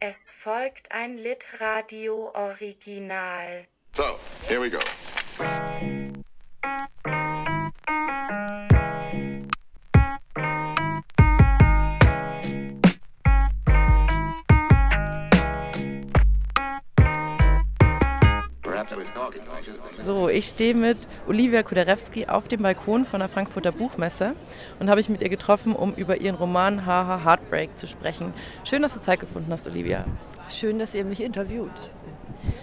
Es folgt ein Litradio-Original. So, here we go. Ich stehe mit Olivia Kuderewski auf dem Balkon von der Frankfurter Buchmesse und habe ich mit ihr getroffen, um über ihren Roman Haha Heartbreak zu sprechen. Schön, dass du Zeit gefunden hast, Olivia. Schön, dass ihr mich interviewt.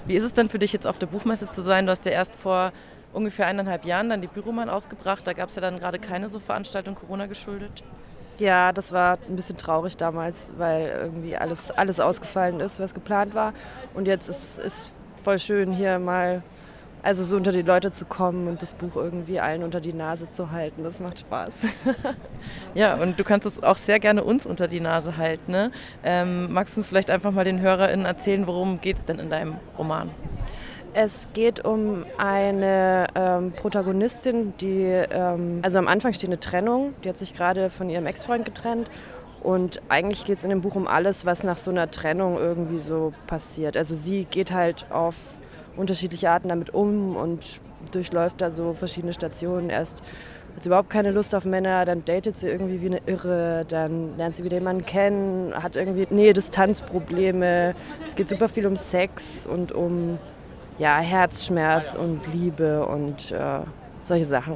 Wie ist es denn für dich jetzt auf der Buchmesse zu sein? Du hast ja erst vor ungefähr eineinhalb Jahren dann die Büromann ausgebracht. Da gab es ja dann gerade keine so Veranstaltung Corona geschuldet. Ja, das war ein bisschen traurig damals, weil irgendwie alles, alles ausgefallen ist, was geplant war. Und jetzt ist es voll schön, hier mal also so unter die Leute zu kommen und das Buch irgendwie allen unter die Nase zu halten. Das macht Spaß. ja, und du kannst es auch sehr gerne uns unter die Nase halten. Ne? Ähm, magst du uns vielleicht einfach mal den HörerInnen erzählen, worum geht es denn in deinem Roman? Es geht um eine ähm, Protagonistin, die, ähm, also am Anfang steht eine Trennung, die hat sich gerade von ihrem Ex-Freund getrennt und eigentlich geht es in dem Buch um alles, was nach so einer Trennung irgendwie so passiert. Also sie geht halt auf unterschiedliche Arten damit um und durchläuft da so verschiedene Stationen. Erst hat sie überhaupt keine Lust auf Männer, dann datet sie irgendwie wie eine Irre, dann lernt sie wieder jemanden kennen, hat irgendwie Nähe-Distanz-Probleme. Es geht super viel um Sex und um ja, Herzschmerz und Liebe und äh, solche Sachen.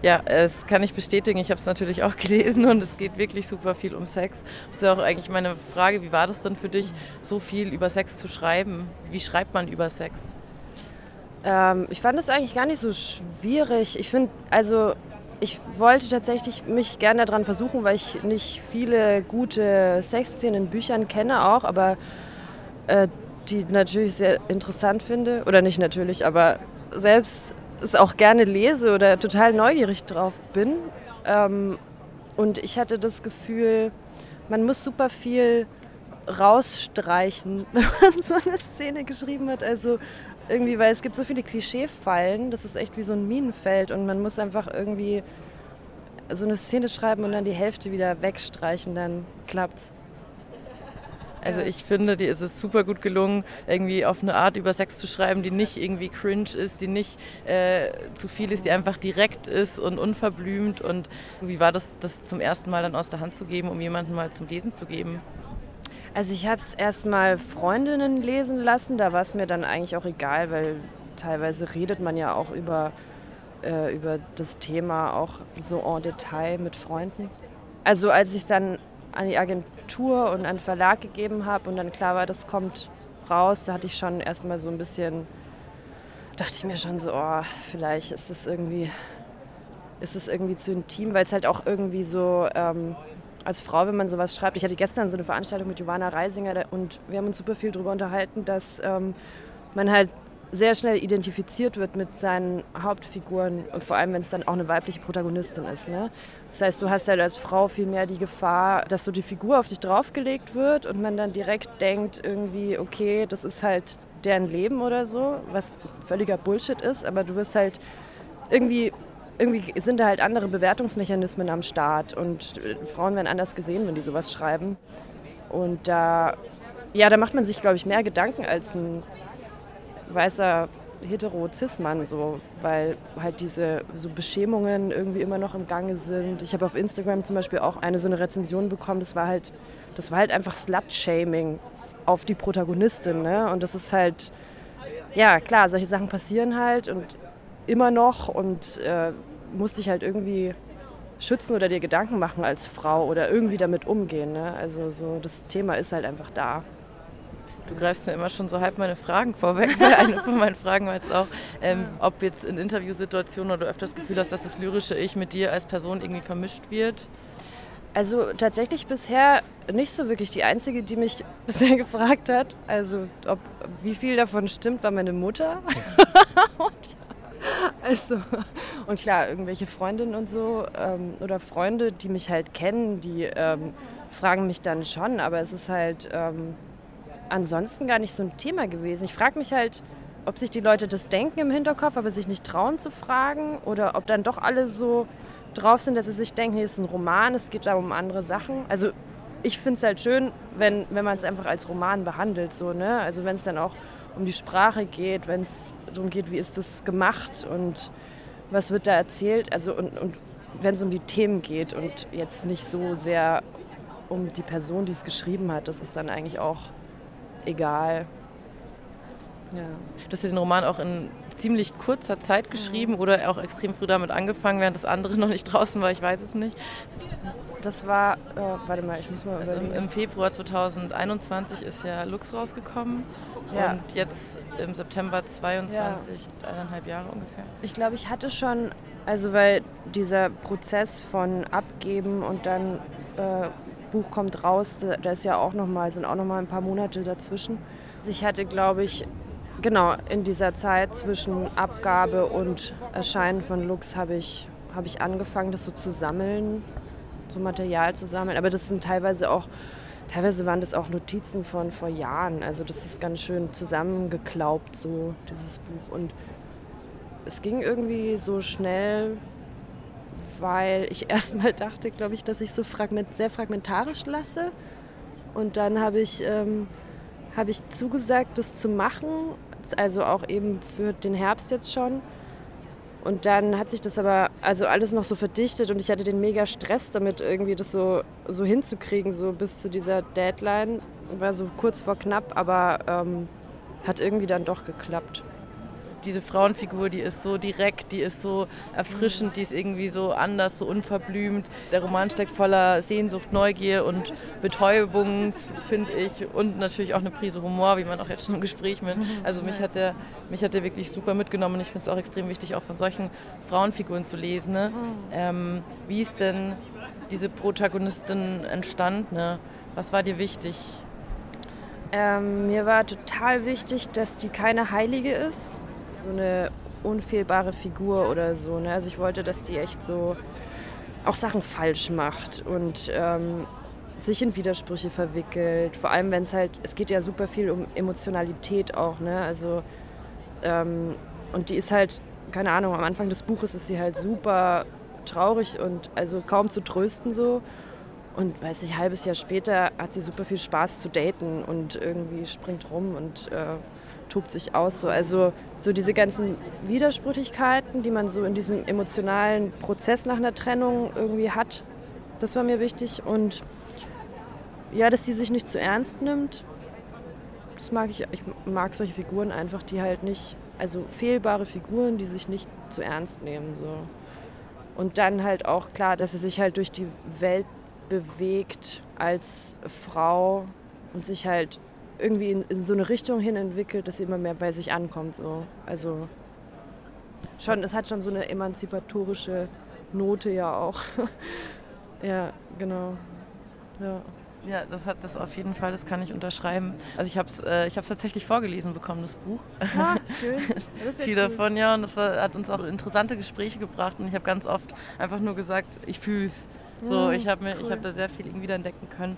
Ja, das kann ich bestätigen. Ich habe es natürlich auch gelesen und es geht wirklich super viel um Sex. Das ist ja auch eigentlich meine Frage, wie war das denn für dich, so viel über Sex zu schreiben? Wie schreibt man über Sex? Ähm, ich fand es eigentlich gar nicht so schwierig. Ich finde, also ich wollte tatsächlich mich gerne daran versuchen, weil ich nicht viele gute Sexszenen in Büchern kenne auch, aber äh, die natürlich sehr interessant finde. Oder nicht natürlich, aber selbst es auch gerne lese oder total neugierig drauf bin. Ähm, und ich hatte das Gefühl, man muss super viel rausstreichen, wenn man so eine Szene geschrieben hat. Also irgendwie, weil es gibt so viele Klischeefallen, das ist echt wie so ein Minenfeld und man muss einfach irgendwie so eine Szene schreiben und dann die Hälfte wieder wegstreichen, dann klappt's. Also ich finde, dir ist es super gut gelungen, irgendwie auf eine Art über Sex zu schreiben, die nicht irgendwie cringe ist, die nicht äh, zu viel ist, die einfach direkt ist und unverblümt. Und wie war das, das zum ersten Mal dann aus der Hand zu geben, um jemanden mal zum Lesen zu geben? Also ich habe es erst mal Freundinnen lesen lassen, da war es mir dann eigentlich auch egal, weil teilweise redet man ja auch über, äh, über das Thema auch so en Detail mit Freunden. Also als ich dann an die Agentur und an den Verlag gegeben habe und dann klar war, das kommt raus, da hatte ich schon erstmal so ein bisschen, dachte ich mir schon so, oh, vielleicht ist es irgendwie, ist es irgendwie zu intim, weil es halt auch irgendwie so ähm, als Frau, wenn man sowas schreibt, ich hatte gestern so eine Veranstaltung mit Johanna Reisinger und wir haben uns super viel darüber unterhalten, dass ähm, man halt sehr schnell identifiziert wird mit seinen Hauptfiguren und vor allem, wenn es dann auch eine weibliche Protagonistin ist. Ne? Das heißt, du hast halt als Frau viel mehr die Gefahr, dass so die Figur auf dich draufgelegt wird und man dann direkt denkt irgendwie, okay, das ist halt deren Leben oder so, was völliger Bullshit ist, aber du wirst halt irgendwie irgendwie sind da halt andere Bewertungsmechanismen am Start und Frauen werden anders gesehen, wenn die sowas schreiben. Und da, ja, da macht man sich, glaube ich, mehr Gedanken als ein weißer hetero-cis-Mann so, weil halt diese so Beschämungen irgendwie immer noch im Gange sind. Ich habe auf Instagram zum Beispiel auch eine so eine Rezension bekommen, das war halt, das war halt einfach Slut-Shaming auf die Protagonistin. Ne? Und das ist halt, ja klar, solche Sachen passieren halt und immer noch und äh, musst dich halt irgendwie schützen oder dir Gedanken machen als Frau oder irgendwie damit umgehen. Ne? Also so das Thema ist halt einfach da. Du greifst mir immer schon so halb meine Fragen vorweg, weil eine von meinen Fragen war jetzt auch, ähm, ob jetzt in Interviewsituationen oder du öfters das Gefühl hast, dass das lyrische Ich mit dir als Person irgendwie vermischt wird. Also tatsächlich bisher nicht so wirklich. Die einzige, die mich bisher gefragt hat, also ob, wie viel davon stimmt, war meine Mutter. und, also, und klar, irgendwelche Freundinnen und so ähm, oder Freunde, die mich halt kennen, die ähm, fragen mich dann schon, aber es ist halt... Ähm, ansonsten gar nicht so ein Thema gewesen. Ich frage mich halt, ob sich die Leute das denken im Hinterkopf, aber sich nicht trauen zu fragen oder ob dann doch alle so drauf sind, dass sie sich denken, hier ist ein Roman, es geht da um andere Sachen. Also ich finde es halt schön, wenn, wenn man es einfach als Roman behandelt. So, ne? Also wenn es dann auch um die Sprache geht, wenn es darum geht, wie ist das gemacht und was wird da erzählt. Also und, und wenn es um die Themen geht und jetzt nicht so sehr um die Person, die es geschrieben hat, das ist dann eigentlich auch egal. Ja. Du hast den Roman auch in ziemlich kurzer Zeit geschrieben mhm. oder auch extrem früh damit angefangen, während das andere noch nicht draußen war, ich weiß es nicht. Das war, äh, warte mal, ich muss mal also im, im, Februar 2021 ist ja Lux rausgekommen ja. und jetzt im September 22, ja. eineinhalb Jahre ungefähr. Ich glaube, ich hatte schon, also weil dieser Prozess von Abgeben und dann äh, Buch kommt raus, da ist ja auch noch mal, sind auch noch mal ein paar Monate dazwischen. Ich hatte, glaube ich, genau in dieser Zeit zwischen Abgabe und Erscheinen von Lux habe ich, hab ich angefangen, das so zu sammeln, so Material zu sammeln. Aber das sind teilweise auch, teilweise waren das auch Notizen von vor Jahren. Also das ist ganz schön zusammengeklaubt, so dieses Buch. Und es ging irgendwie so schnell, weil ich erstmal dachte, glaube ich, dass ich so fragment, sehr fragmentarisch lasse. Und dann habe ich, ähm, hab ich zugesagt, das zu machen also auch eben für den Herbst jetzt schon. Und dann hat sich das aber also alles noch so verdichtet und ich hatte den mega Stress damit, irgendwie das so, so hinzukriegen, so bis zu dieser Deadline. War so kurz vor knapp, aber ähm, hat irgendwie dann doch geklappt diese Frauenfigur, die ist so direkt, die ist so erfrischend, die ist irgendwie so anders, so unverblümt. Der Roman steckt voller Sehnsucht, Neugier und Betäubung, finde ich. Und natürlich auch eine Prise Humor, wie man auch jetzt schon im Gespräch mit. Also mich hat der, mich hat der wirklich super mitgenommen und ich finde es auch extrem wichtig, auch von solchen Frauenfiguren zu lesen. Ne? Mhm. Ähm, wie ist denn diese Protagonistin entstanden? Ne? Was war dir wichtig? Ähm, mir war total wichtig, dass die keine Heilige ist so eine unfehlbare Figur oder so. Ne? Also ich wollte, dass die echt so auch Sachen falsch macht und ähm, sich in Widersprüche verwickelt. Vor allem, wenn es halt, es geht ja super viel um Emotionalität auch, ne? Also ähm, und die ist halt, keine Ahnung, am Anfang des Buches ist sie halt super traurig und also kaum zu trösten so. Und weiß ich, ein halbes Jahr später hat sie super viel Spaß zu daten und irgendwie springt rum und äh, tobt sich aus. So. Also so diese ganzen Widersprüchlichkeiten, die man so in diesem emotionalen Prozess nach einer Trennung irgendwie hat, das war mir wichtig. Und ja, dass die sich nicht zu ernst nimmt, das mag ich. Ich mag solche Figuren einfach, die halt nicht, also fehlbare Figuren, die sich nicht zu ernst nehmen. So. Und dann halt auch klar, dass sie sich halt durch die Welt bewegt als Frau und sich halt irgendwie in, in, so eine Richtung hin entwickelt, dass sie immer mehr bei sich ankommt. So. Also schon, es hat schon so eine emanzipatorische Note ja auch. ja, genau. Ja. Ja, das hat das auf jeden Fall, das kann ich unterschreiben. Also ich habe es äh, tatsächlich vorgelesen bekommen, das Buch. Ah, schön. Viel cool. davon, ja. Und das war, hat uns auch interessante Gespräche gebracht. Und ich habe ganz oft einfach nur gesagt, ich fühle es. So, mhm, ich habe cool. hab da sehr viel irgendwie entdecken können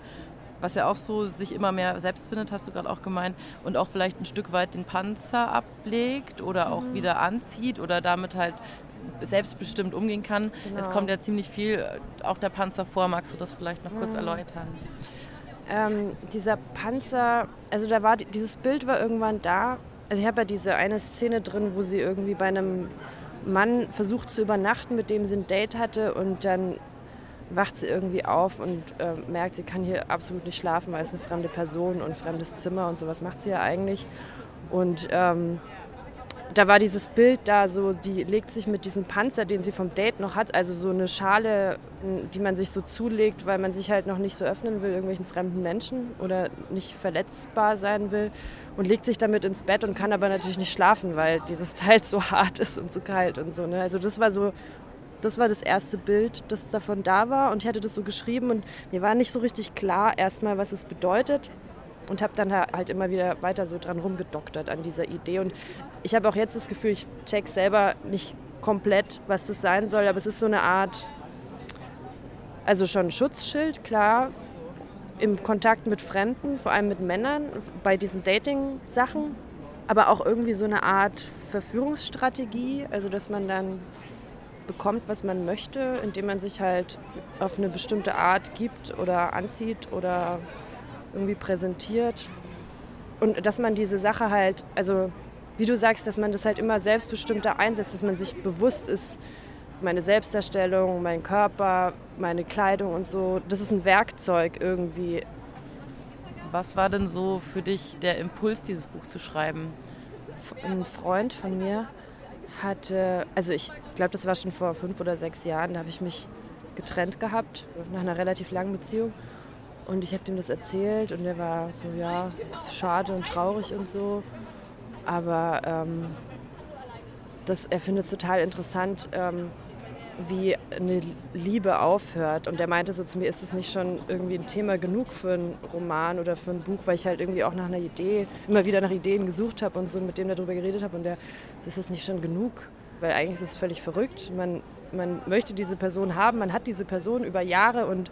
was ja auch so sich immer mehr selbst findet, hast du gerade auch gemeint, und auch vielleicht ein Stück weit den Panzer ablegt oder auch mhm. wieder anzieht oder damit halt selbstbestimmt umgehen kann. Genau. Es kommt ja ziemlich viel äh, auch der Panzer vor. Magst du das vielleicht noch kurz mhm. erläutern? Ähm, dieser Panzer, also da war dieses Bild war irgendwann da. Also ich habe ja diese eine Szene drin, wo sie irgendwie bei einem Mann versucht zu übernachten, mit dem sie ein Date hatte und dann wacht sie irgendwie auf und äh, merkt, sie kann hier absolut nicht schlafen, weil es eine fremde Person und fremdes Zimmer und sowas macht sie ja eigentlich. Und ähm, da war dieses Bild da, so die legt sich mit diesem Panzer, den sie vom Date noch hat, also so eine Schale, die man sich so zulegt, weil man sich halt noch nicht so öffnen will irgendwelchen fremden Menschen oder nicht verletzbar sein will und legt sich damit ins Bett und kann aber natürlich nicht schlafen, weil dieses Teil so hart ist und so kalt und so. Ne? Also das war so das war das erste Bild, das davon da war. Und ich hatte das so geschrieben und mir war nicht so richtig klar erstmal, was es bedeutet. Und habe dann halt immer wieder weiter so dran rumgedoktert an dieser Idee. Und ich habe auch jetzt das Gefühl, ich check selber nicht komplett, was das sein soll, aber es ist so eine Art, also schon ein Schutzschild, klar, im Kontakt mit Fremden, vor allem mit Männern, bei diesen Dating-Sachen, aber auch irgendwie so eine Art Verführungsstrategie, also dass man dann bekommt, was man möchte, indem man sich halt auf eine bestimmte Art gibt oder anzieht oder irgendwie präsentiert. Und dass man diese Sache halt, also wie du sagst, dass man das halt immer selbstbestimmter einsetzt, dass man sich bewusst ist, meine Selbstdarstellung, mein Körper, meine Kleidung und so, das ist ein Werkzeug irgendwie. Was war denn so für dich der Impuls, dieses Buch zu schreiben? Ein Freund von mir hatte, also ich glaube, das war schon vor fünf oder sechs Jahren, da habe ich mich getrennt gehabt, nach einer relativ langen Beziehung. Und ich habe ihm das erzählt und er war so, ja, schade und traurig und so. Aber ähm, das, er findet es total interessant, ähm, wie eine Liebe aufhört. Und er meinte so zu mir, ist es nicht schon irgendwie ein Thema genug für einen Roman oder für ein Buch, weil ich halt irgendwie auch nach einer Idee, immer wieder nach Ideen gesucht habe und so mit dem darüber geredet habe. Und der, so, ist es nicht schon genug? Weil eigentlich ist es völlig verrückt. Man, man möchte diese Person haben, man hat diese Person über Jahre und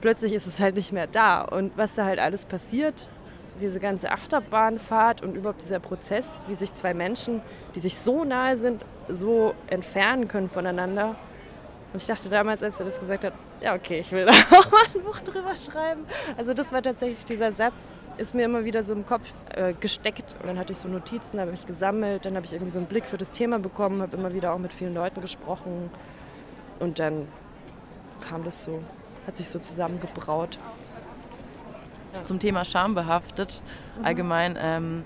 plötzlich ist es halt nicht mehr da. Und was da halt alles passiert, diese ganze Achterbahnfahrt und überhaupt dieser Prozess, wie sich zwei Menschen, die sich so nahe sind, so entfernen können voneinander. Und ich dachte damals, als er das gesagt hat, ja okay, ich will da auch mal ein Buch drüber schreiben. Also das war tatsächlich dieser Satz, ist mir immer wieder so im Kopf äh, gesteckt. Und dann hatte ich so Notizen, habe ich gesammelt, dann habe ich irgendwie so einen Blick für das Thema bekommen, habe immer wieder auch mit vielen Leuten gesprochen. Und dann kam das so, hat sich so zusammengebraut. Zum Thema Scham behaftet, mhm. allgemein. Ähm,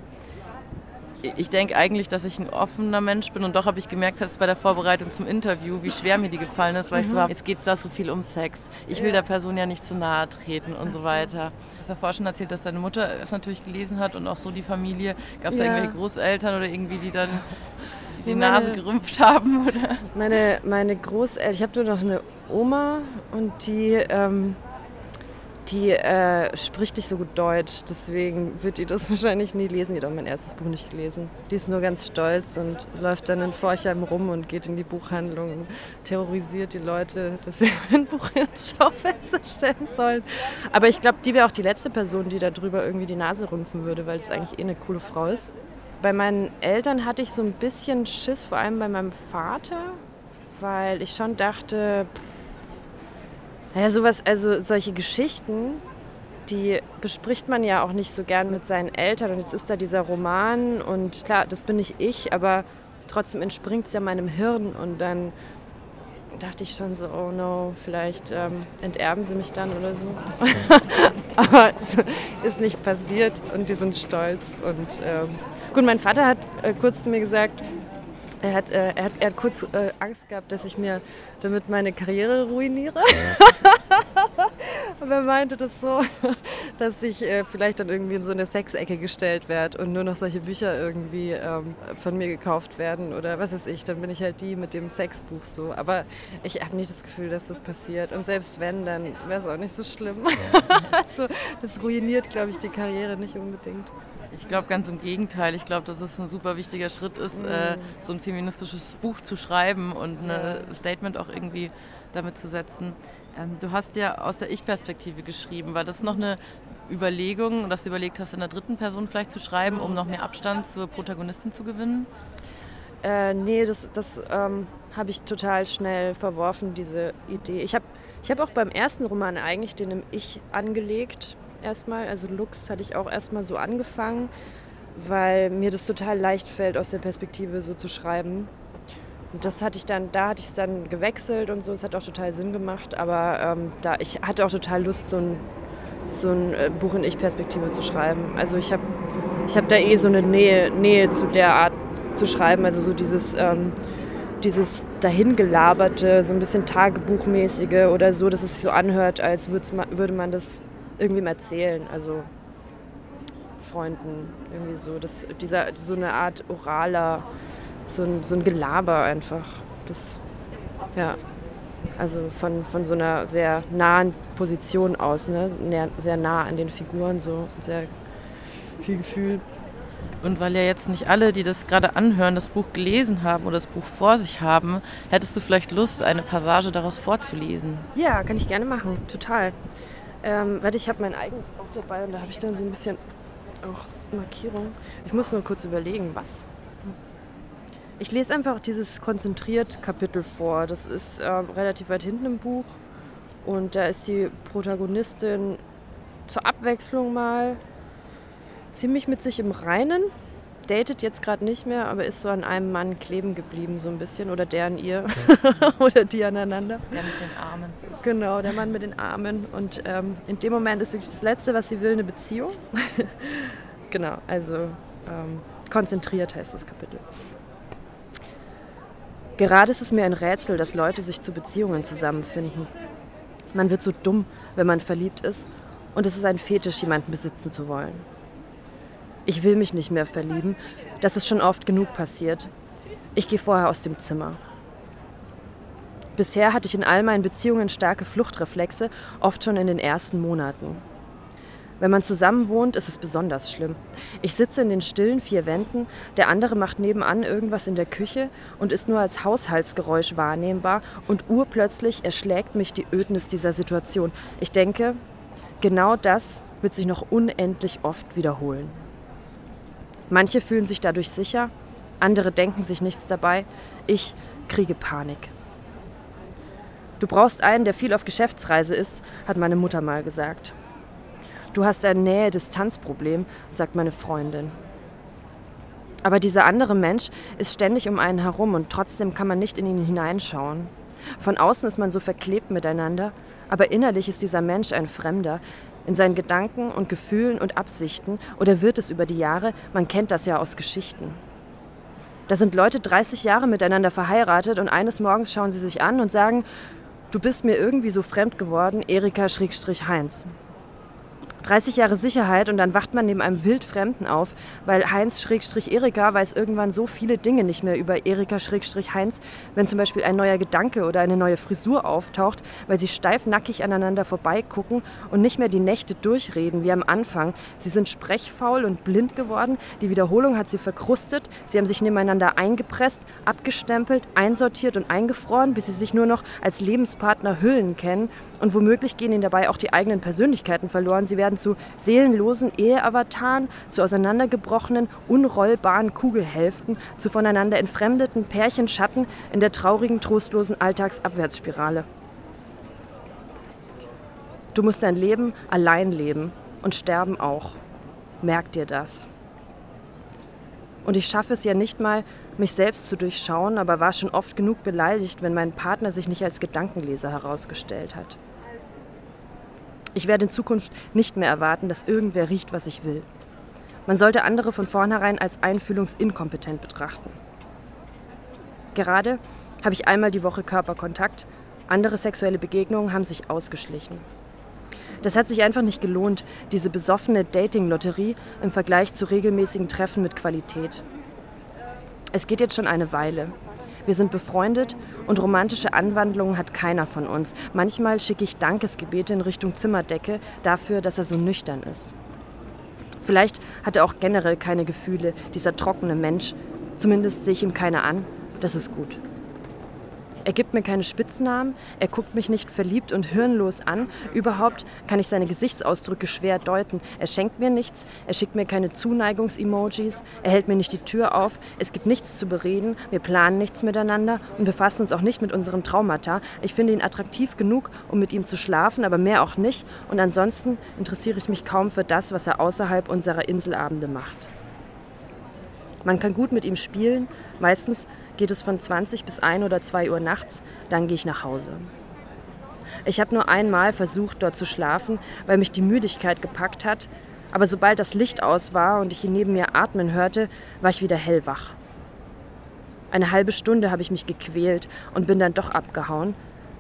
ich denke eigentlich, dass ich ein offener Mensch bin und doch habe ich gemerkt, dass bei der Vorbereitung zum Interview, wie schwer mir die gefallen ist, weil ich so mhm. jetzt geht es da so viel um Sex. Ich will ja. der Person ja nicht zu nahe treten und so weiter. Du hast ja vorher schon erzählt, dass deine Mutter es natürlich gelesen hat und auch so die Familie. Gab es ja. da irgendwelche Großeltern oder irgendwie, die dann die meine, Nase gerümpft haben? Oder? Meine, meine Großeltern, ich habe nur noch eine Oma und die... Ähm die äh, spricht nicht so gut Deutsch, deswegen wird die das wahrscheinlich nie lesen. Die hat auch mein erstes Buch nicht gelesen. Die ist nur ganz stolz und läuft dann in Forchheim rum und geht in die Buchhandlung und terrorisiert die Leute, dass sie mein Buch ins Schaufenster stellen sollen. Aber ich glaube, die wäre auch die letzte Person, die darüber irgendwie die Nase rümpfen würde, weil es eigentlich eh eine coole Frau ist. Bei meinen Eltern hatte ich so ein bisschen Schiss, vor allem bei meinem Vater, weil ich schon dachte, pff, naja, sowas, also solche Geschichten, die bespricht man ja auch nicht so gern mit seinen Eltern. Und jetzt ist da dieser Roman und klar, das bin nicht ich, aber trotzdem entspringt es ja meinem Hirn und dann dachte ich schon so, oh no, vielleicht ähm, enterben sie mich dann oder so. aber es ist nicht passiert und die sind stolz. Und ähm, gut, mein Vater hat äh, kurz zu mir gesagt, er hat, äh, er hat, er hat kurz äh, Angst gehabt, dass ich mir damit meine Karriere ruiniere. Aber er meinte das so, dass ich äh, vielleicht dann irgendwie in so eine Sexecke gestellt werde und nur noch solche Bücher irgendwie ähm, von mir gekauft werden oder was weiß ich. Dann bin ich halt die mit dem Sexbuch so. Aber ich habe nicht das Gefühl, dass das passiert. Und selbst wenn, dann wäre es auch nicht so schlimm. also, das ruiniert, glaube ich, die Karriere nicht unbedingt. Ich glaube ganz im Gegenteil. Ich glaube, dass es ein super wichtiger Schritt ist, mhm. äh, so ein feministisches Buch zu schreiben und ein ja. Statement auch irgendwie damit zu setzen. Ähm, du hast ja aus der Ich-Perspektive geschrieben. War das noch eine Überlegung, dass du überlegt hast, in der dritten Person vielleicht zu schreiben, um noch mehr Abstand zur Protagonistin zu gewinnen? Äh, nee, das, das ähm, habe ich total schnell verworfen, diese Idee. Ich habe ich hab auch beim ersten Roman eigentlich den im Ich angelegt erstmal. Also Lux hatte ich auch erstmal so angefangen, weil mir das total leicht fällt, aus der Perspektive so zu schreiben. Und das hatte ich dann, da hatte ich es dann gewechselt und so. Es hat auch total Sinn gemacht, aber ähm, da, ich hatte auch total Lust, so ein, so ein äh, Buch in Ich-Perspektive zu schreiben. Also ich habe ich hab da eh so eine Nähe, Nähe zu der Art zu schreiben, also so dieses, ähm, dieses dahingelaberte, so ein bisschen Tagebuchmäßige oder so, dass es sich so anhört, als würde man das irgendwem erzählen, also Freunden, irgendwie so. Das, dieser, so eine Art oraler, so ein, so ein Gelaber einfach. Das, ja, also von, von so einer sehr nahen Position aus, ne? sehr nah an den Figuren, so sehr viel Gefühl. Und weil ja jetzt nicht alle, die das gerade anhören, das Buch gelesen haben oder das Buch vor sich haben, hättest du vielleicht Lust, eine Passage daraus vorzulesen? Ja, kann ich gerne machen, total. Ähm, warte, ich habe mein eigenes auch dabei und da habe ich dann so ein bisschen auch Markierung. Ich muss nur kurz überlegen, was. Ich lese einfach dieses konzentriert Kapitel vor. Das ist äh, relativ weit hinten im Buch. Und da ist die Protagonistin zur Abwechslung mal ziemlich mit sich im Reinen. Datet jetzt gerade nicht mehr, aber ist so an einem Mann kleben geblieben, so ein bisschen. Oder der an ihr. Oder die aneinander. Der mit den Armen. Genau, der Mann mit den Armen. Und ähm, in dem Moment ist wirklich das Letzte, was sie will, eine Beziehung. genau, also ähm, konzentriert heißt das Kapitel. Gerade ist es mir ein Rätsel, dass Leute sich zu Beziehungen zusammenfinden. Man wird so dumm, wenn man verliebt ist, und es ist ein Fetisch, jemanden besitzen zu wollen. Ich will mich nicht mehr verlieben, das ist schon oft genug passiert. Ich gehe vorher aus dem Zimmer. Bisher hatte ich in all meinen Beziehungen starke Fluchtreflexe, oft schon in den ersten Monaten. Wenn man zusammen wohnt, ist es besonders schlimm. Ich sitze in den stillen vier Wänden, der andere macht nebenan irgendwas in der Küche und ist nur als Haushaltsgeräusch wahrnehmbar und urplötzlich erschlägt mich die Ödnis dieser Situation. Ich denke, genau das wird sich noch unendlich oft wiederholen. Manche fühlen sich dadurch sicher, andere denken sich nichts dabei. Ich kriege Panik. Du brauchst einen, der viel auf Geschäftsreise ist, hat meine Mutter mal gesagt. Du hast ein Nähe-Distanz-Problem, sagt meine Freundin. Aber dieser andere Mensch ist ständig um einen herum und trotzdem kann man nicht in ihn hineinschauen. Von außen ist man so verklebt miteinander, aber innerlich ist dieser Mensch ein Fremder, in seinen Gedanken und Gefühlen und Absichten oder wird es über die Jahre, man kennt das ja aus Geschichten. Da sind Leute 30 Jahre miteinander verheiratet und eines Morgens schauen sie sich an und sagen, du bist mir irgendwie so fremd geworden, Erika-Heinz. 30 Jahre Sicherheit und dann wacht man neben einem Wildfremden auf, weil Heinz-Erika weiß irgendwann so viele Dinge nicht mehr über Erika-Heinz, wenn zum Beispiel ein neuer Gedanke oder eine neue Frisur auftaucht, weil sie steifnackig aneinander vorbeigucken und nicht mehr die Nächte durchreden wie am Anfang. Sie sind sprechfaul und blind geworden, die Wiederholung hat sie verkrustet, sie haben sich nebeneinander eingepresst, abgestempelt, einsortiert und eingefroren, bis sie sich nur noch als Lebenspartner Hüllen kennen und womöglich gehen ihnen dabei auch die eigenen Persönlichkeiten verloren. Sie werden zu seelenlosen Eheavataren, zu auseinandergebrochenen, unrollbaren Kugelhälften, zu voneinander entfremdeten Pärchenschatten in der traurigen, trostlosen Alltagsabwärtsspirale. Du musst dein Leben allein leben und sterben auch. Merk dir das. Und ich schaffe es ja nicht mal, mich selbst zu durchschauen, aber war schon oft genug beleidigt, wenn mein Partner sich nicht als Gedankenleser herausgestellt hat. Ich werde in Zukunft nicht mehr erwarten, dass irgendwer riecht, was ich will. Man sollte andere von vornherein als einfühlungsinkompetent betrachten. Gerade habe ich einmal die Woche Körperkontakt, andere sexuelle Begegnungen haben sich ausgeschlichen. Das hat sich einfach nicht gelohnt, diese besoffene Dating-Lotterie im Vergleich zu regelmäßigen Treffen mit Qualität. Es geht jetzt schon eine Weile. Wir sind befreundet und romantische Anwandlungen hat keiner von uns. Manchmal schicke ich Dankesgebete in Richtung Zimmerdecke dafür, dass er so nüchtern ist. Vielleicht hat er auch generell keine Gefühle, dieser trockene Mensch. Zumindest sehe ich ihm keine an. Das ist gut. Er gibt mir keine Spitznamen, er guckt mich nicht verliebt und hirnlos an. Überhaupt kann ich seine Gesichtsausdrücke schwer deuten. Er schenkt mir nichts, er schickt mir keine Zuneigungs-Emojis, er hält mir nicht die Tür auf, es gibt nichts zu bereden, wir planen nichts miteinander und befassen uns auch nicht mit unserem Traumata. Ich finde ihn attraktiv genug, um mit ihm zu schlafen, aber mehr auch nicht. Und ansonsten interessiere ich mich kaum für das, was er außerhalb unserer Inselabende macht. Man kann gut mit ihm spielen, meistens geht es von 20 bis 1 oder 2 Uhr nachts, dann gehe ich nach Hause. Ich habe nur einmal versucht, dort zu schlafen, weil mich die Müdigkeit gepackt hat, aber sobald das Licht aus war und ich ihn neben mir atmen hörte, war ich wieder hellwach. Eine halbe Stunde habe ich mich gequält und bin dann doch abgehauen,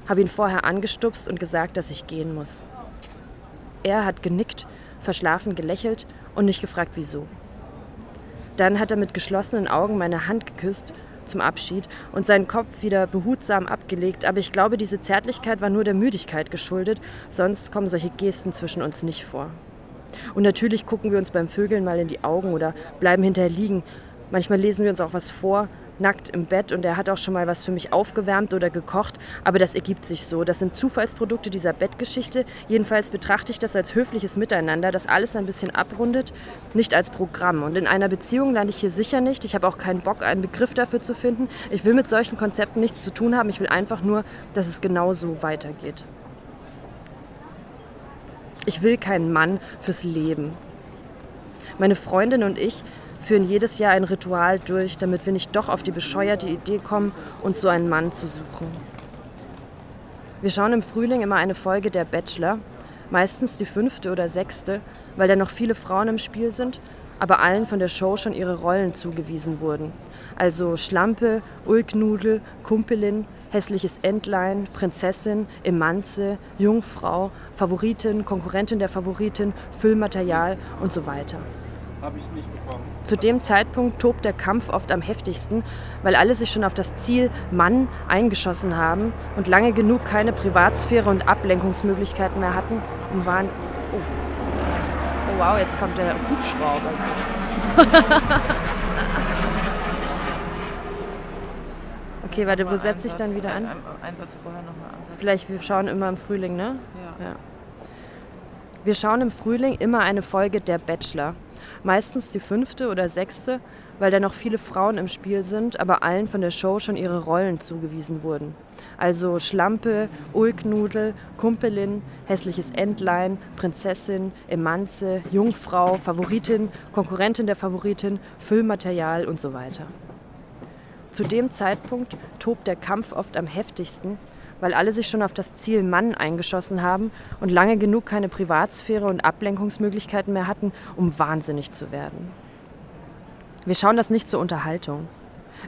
habe ihn vorher angestupst und gesagt, dass ich gehen muss. Er hat genickt, verschlafen gelächelt und nicht gefragt, wieso. Dann hat er mit geschlossenen Augen meine Hand geküsst zum Abschied und seinen Kopf wieder behutsam abgelegt, aber ich glaube, diese Zärtlichkeit war nur der Müdigkeit geschuldet, sonst kommen solche Gesten zwischen uns nicht vor. Und natürlich gucken wir uns beim Vögeln mal in die Augen oder bleiben hinterher liegen. Manchmal lesen wir uns auch was vor, nackt im Bett und er hat auch schon mal was für mich aufgewärmt oder gekocht, aber das ergibt sich so. Das sind Zufallsprodukte dieser Bettgeschichte. Jedenfalls betrachte ich das als höfliches Miteinander, das alles ein bisschen abrundet, nicht als Programm. Und in einer Beziehung lande ich hier sicher nicht. Ich habe auch keinen Bock, einen Begriff dafür zu finden. Ich will mit solchen Konzepten nichts zu tun haben. Ich will einfach nur, dass es genau so weitergeht. Ich will keinen Mann fürs Leben. Meine Freundin und ich führen jedes Jahr ein Ritual durch, damit wir nicht doch auf die bescheuerte Idee kommen, uns so einen Mann zu suchen. Wir schauen im Frühling immer eine Folge der Bachelor, meistens die fünfte oder sechste, weil da noch viele Frauen im Spiel sind, aber allen von der Show schon ihre Rollen zugewiesen wurden. Also Schlampe, Ulknudel, Kumpelin, hässliches Entlein, Prinzessin, Emanze, Jungfrau, Favoritin, Konkurrentin der Favoritin, Füllmaterial und so weiter. Habe ich nicht bekommen. Zu dem Zeitpunkt tobt der Kampf oft am heftigsten, weil alle sich schon auf das Ziel Mann eingeschossen haben und lange genug keine Privatsphäre und Ablenkungsmöglichkeiten mehr hatten und waren. Oh, oh wow, jetzt kommt der Hubschrauber. okay, warte, wo setze ich dann wieder an? Ein Satz vorher nochmal an. Vielleicht, wir schauen immer im Frühling, ne? Ja. Ja. Wir schauen im Frühling immer eine Folge der Bachelor. Meistens die fünfte oder sechste, weil da noch viele Frauen im Spiel sind, aber allen von der Show schon ihre Rollen zugewiesen wurden. Also Schlampe, Ulknudel, Kumpelin, hässliches Entlein, Prinzessin, Emanze, Jungfrau, Favoritin, Konkurrentin der Favoritin, Füllmaterial und so weiter. Zu dem Zeitpunkt tobt der Kampf oft am heftigsten, weil alle sich schon auf das Ziel Mann eingeschossen haben und lange genug keine Privatsphäre und Ablenkungsmöglichkeiten mehr hatten, um wahnsinnig zu werden. Wir schauen das nicht zur Unterhaltung.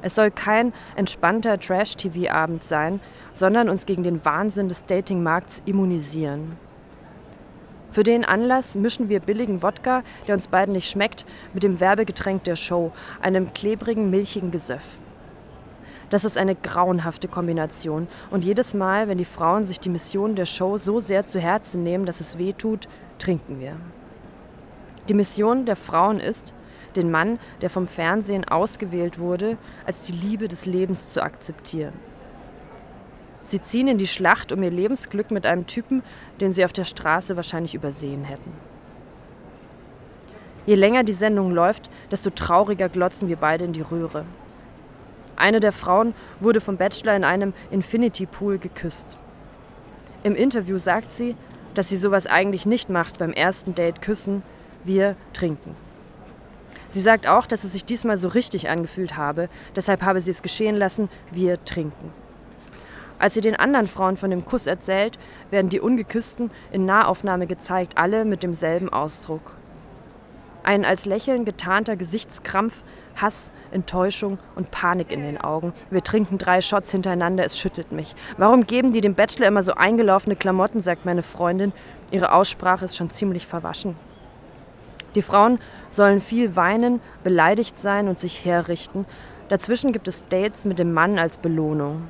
Es soll kein entspannter Trash-TV-Abend sein, sondern uns gegen den Wahnsinn des Datingmarkts immunisieren. Für den Anlass mischen wir billigen Wodka, der uns beiden nicht schmeckt, mit dem Werbegetränk der Show, einem klebrigen, milchigen Gesöff. Das ist eine grauenhafte Kombination. Und jedes Mal, wenn die Frauen sich die Mission der Show so sehr zu Herzen nehmen, dass es weh tut, trinken wir. Die Mission der Frauen ist, den Mann, der vom Fernsehen ausgewählt wurde, als die Liebe des Lebens zu akzeptieren. Sie ziehen in die Schlacht um ihr Lebensglück mit einem Typen, den sie auf der Straße wahrscheinlich übersehen hätten. Je länger die Sendung läuft, desto trauriger glotzen wir beide in die Röhre. Eine der Frauen wurde vom Bachelor in einem Infinity Pool geküsst. Im Interview sagt sie, dass sie sowas eigentlich nicht macht beim ersten Date küssen, wir trinken. Sie sagt auch, dass es sich diesmal so richtig angefühlt habe, deshalb habe sie es geschehen lassen, wir trinken. Als sie den anderen Frauen von dem Kuss erzählt, werden die Ungeküssten in Nahaufnahme gezeigt, alle mit demselben Ausdruck. Ein als Lächeln getarnter Gesichtskrampf Hass, Enttäuschung und Panik in den Augen. Wir trinken drei Shots hintereinander, es schüttelt mich. Warum geben die dem Bachelor immer so eingelaufene Klamotten, sagt meine Freundin. Ihre Aussprache ist schon ziemlich verwaschen. Die Frauen sollen viel weinen, beleidigt sein und sich herrichten. Dazwischen gibt es Dates mit dem Mann als Belohnung.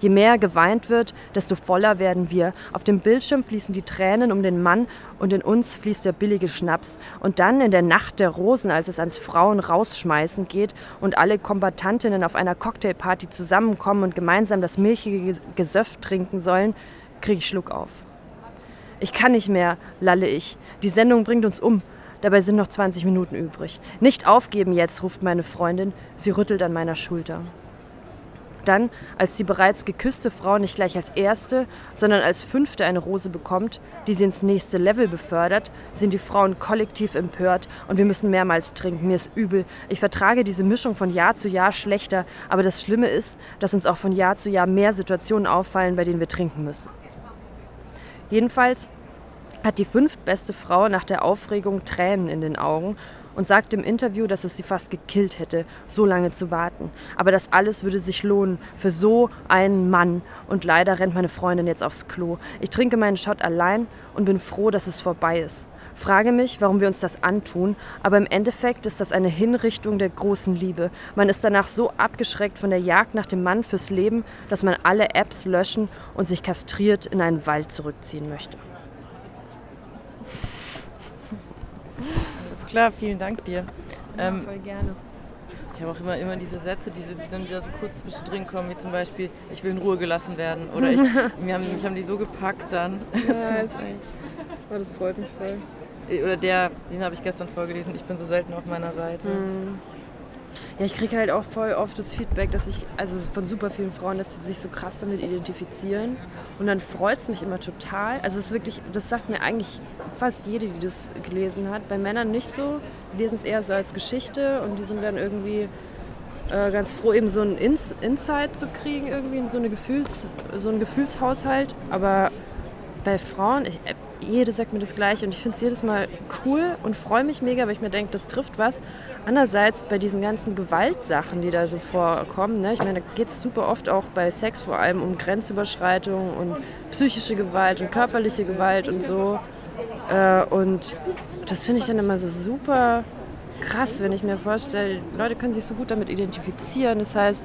Je mehr geweint wird, desto voller werden wir. Auf dem Bildschirm fließen die Tränen um den Mann und in uns fließt der billige Schnaps. Und dann in der Nacht der Rosen, als es ans Frauen rausschmeißen geht und alle Kombatantinnen auf einer Cocktailparty zusammenkommen und gemeinsam das milchige Gesöff trinken sollen, kriege ich Schluck auf. Ich kann nicht mehr, lalle ich. Die Sendung bringt uns um. Dabei sind noch 20 Minuten übrig. Nicht aufgeben jetzt, ruft meine Freundin. Sie rüttelt an meiner Schulter. Dann, als die bereits geküsste Frau nicht gleich als erste, sondern als fünfte eine Rose bekommt, die sie ins nächste Level befördert, sind die Frauen kollektiv empört und wir müssen mehrmals trinken. Mir ist übel. Ich vertrage diese Mischung von Jahr zu Jahr schlechter, aber das Schlimme ist, dass uns auch von Jahr zu Jahr mehr Situationen auffallen, bei denen wir trinken müssen. Jedenfalls hat die fünftbeste Frau nach der Aufregung Tränen in den Augen und sagt im Interview, dass es sie fast gekillt hätte, so lange zu warten. Aber das alles würde sich lohnen für so einen Mann. Und leider rennt meine Freundin jetzt aufs Klo. Ich trinke meinen Shot allein und bin froh, dass es vorbei ist. Frage mich, warum wir uns das antun, aber im Endeffekt ist das eine Hinrichtung der großen Liebe. Man ist danach so abgeschreckt von der Jagd nach dem Mann fürs Leben, dass man alle Apps löschen und sich kastriert in einen Wald zurückziehen möchte. Klar, vielen Dank dir. Ähm, ja, voll gerne. Ich habe auch immer, immer diese Sätze, die dann wieder so kurz zwischendrin kommen, wie zum Beispiel, ich will in Ruhe gelassen werden. Oder ich, mir haben, mich haben die so gepackt dann. Ja, oh, das freut mich voll. Oder der, den habe ich gestern vorgelesen, ich bin so selten auf meiner Seite. Mhm. Ja, ich kriege halt auch voll oft das Feedback, dass ich, also von super vielen Frauen, dass sie sich so krass damit identifizieren. Und dann freut es mich immer total. Also es ist wirklich, das sagt mir eigentlich fast jede, die das gelesen hat. Bei Männern nicht so. Die lesen es eher so als Geschichte und die sind dann irgendwie äh, ganz froh, eben so einen Ins Insight zu kriegen, irgendwie in so, eine Gefühls, so einen Gefühlshaushalt. Aber bei Frauen, ich, jede sagt mir das gleiche und ich finde es jedes Mal cool und freue mich mega, weil ich mir denke, das trifft was. Andererseits bei diesen ganzen Gewaltsachen, die da so vorkommen, ne? ich meine, da geht es super oft auch bei Sex vor allem um Grenzüberschreitung und psychische Gewalt und körperliche Gewalt und so. Äh, und das finde ich dann immer so super krass, wenn ich mir vorstelle, Leute können sich so gut damit identifizieren. Das heißt,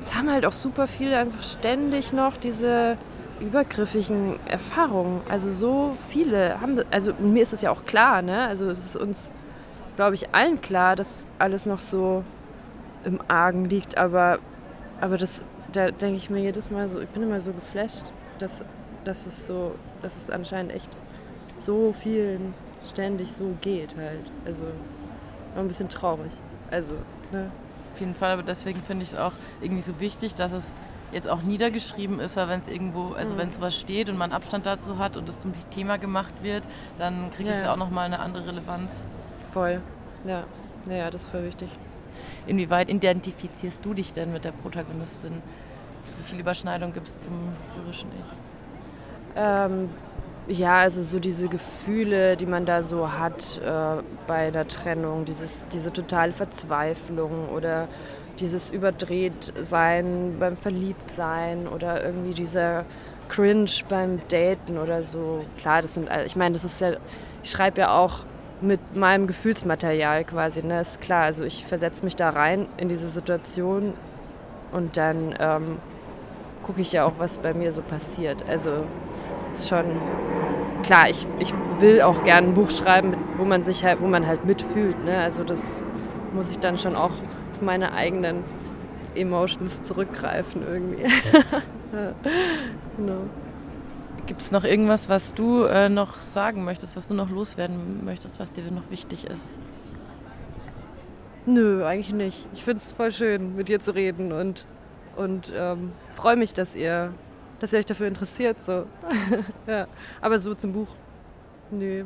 es haben halt auch super viele einfach ständig noch diese übergriffigen Erfahrungen. Also so viele haben, also mir ist es ja auch klar, ne? Also es ist uns, glaube ich, allen klar, dass alles noch so im Argen liegt, aber, aber das, da denke ich mir jedes Mal so, ich bin immer so geflasht, dass, dass es so, dass es anscheinend echt so vielen ständig so geht halt. Also ein bisschen traurig. Also, ne? Auf jeden Fall, aber deswegen finde ich es auch irgendwie so wichtig, dass es jetzt auch niedergeschrieben ist, weil wenn es irgendwo, also mhm. wenn sowas steht und man Abstand dazu hat und es zum Thema gemacht wird, dann kriegt ja, es ja auch nochmal eine andere Relevanz. Voll, ja. Ja, das ist voll wichtig. Inwieweit identifizierst du dich denn mit der Protagonistin? Wie viel Überschneidung gibt es zum lyrischen Ich? Ähm, ja, also so diese Gefühle, die man da so hat äh, bei der Trennung, dieses, diese totale Verzweiflung oder dieses Überdrehtsein beim Verliebtsein oder irgendwie dieser Cringe beim Daten oder so. Klar, das sind, ich meine, das ist ja, ich schreibe ja auch mit meinem Gefühlsmaterial quasi, ne, ist klar. Also ich versetze mich da rein in diese Situation und dann ähm, gucke ich ja auch, was bei mir so passiert. Also ist schon klar, ich, ich will auch gerne ein Buch schreiben, wo man sich halt, wo man halt mitfühlt. Ne? Also das muss ich dann schon auch auf meine eigenen Emotions zurückgreifen irgendwie. ja. genau. Gibt es noch irgendwas, was du äh, noch sagen möchtest, was du noch loswerden möchtest, was dir noch wichtig ist? Nö, eigentlich nicht. Ich finde es voll schön, mit dir zu reden und, und ähm, freue mich, dass ihr, dass ihr euch dafür interessiert. So. ja. Aber so zum Buch. Nö.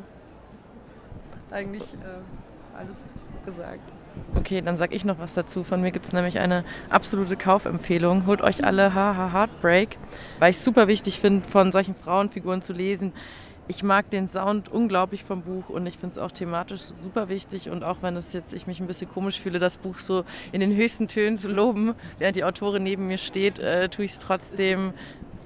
Eigentlich äh, alles gesagt. Okay, dann sage ich noch was dazu. Von mir gibt es nämlich eine absolute Kaufempfehlung. Holt euch alle Haha Heartbreak, weil ich es super wichtig finde, von solchen Frauenfiguren zu lesen. Ich mag den Sound unglaublich vom Buch und ich finde es auch thematisch super wichtig. Und auch wenn es jetzt ich mich ein bisschen komisch fühle, das Buch so in den höchsten Tönen zu loben, während die Autorin neben mir steht, äh, tue ich es trotzdem.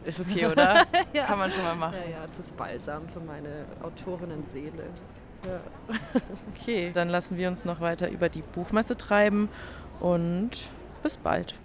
Ist okay, oder? ja. Kann man schon mal machen. Ja, ja, das ist balsam für meine Autorinnenseele. Okay, dann lassen wir uns noch weiter über die Buchmesse treiben und bis bald.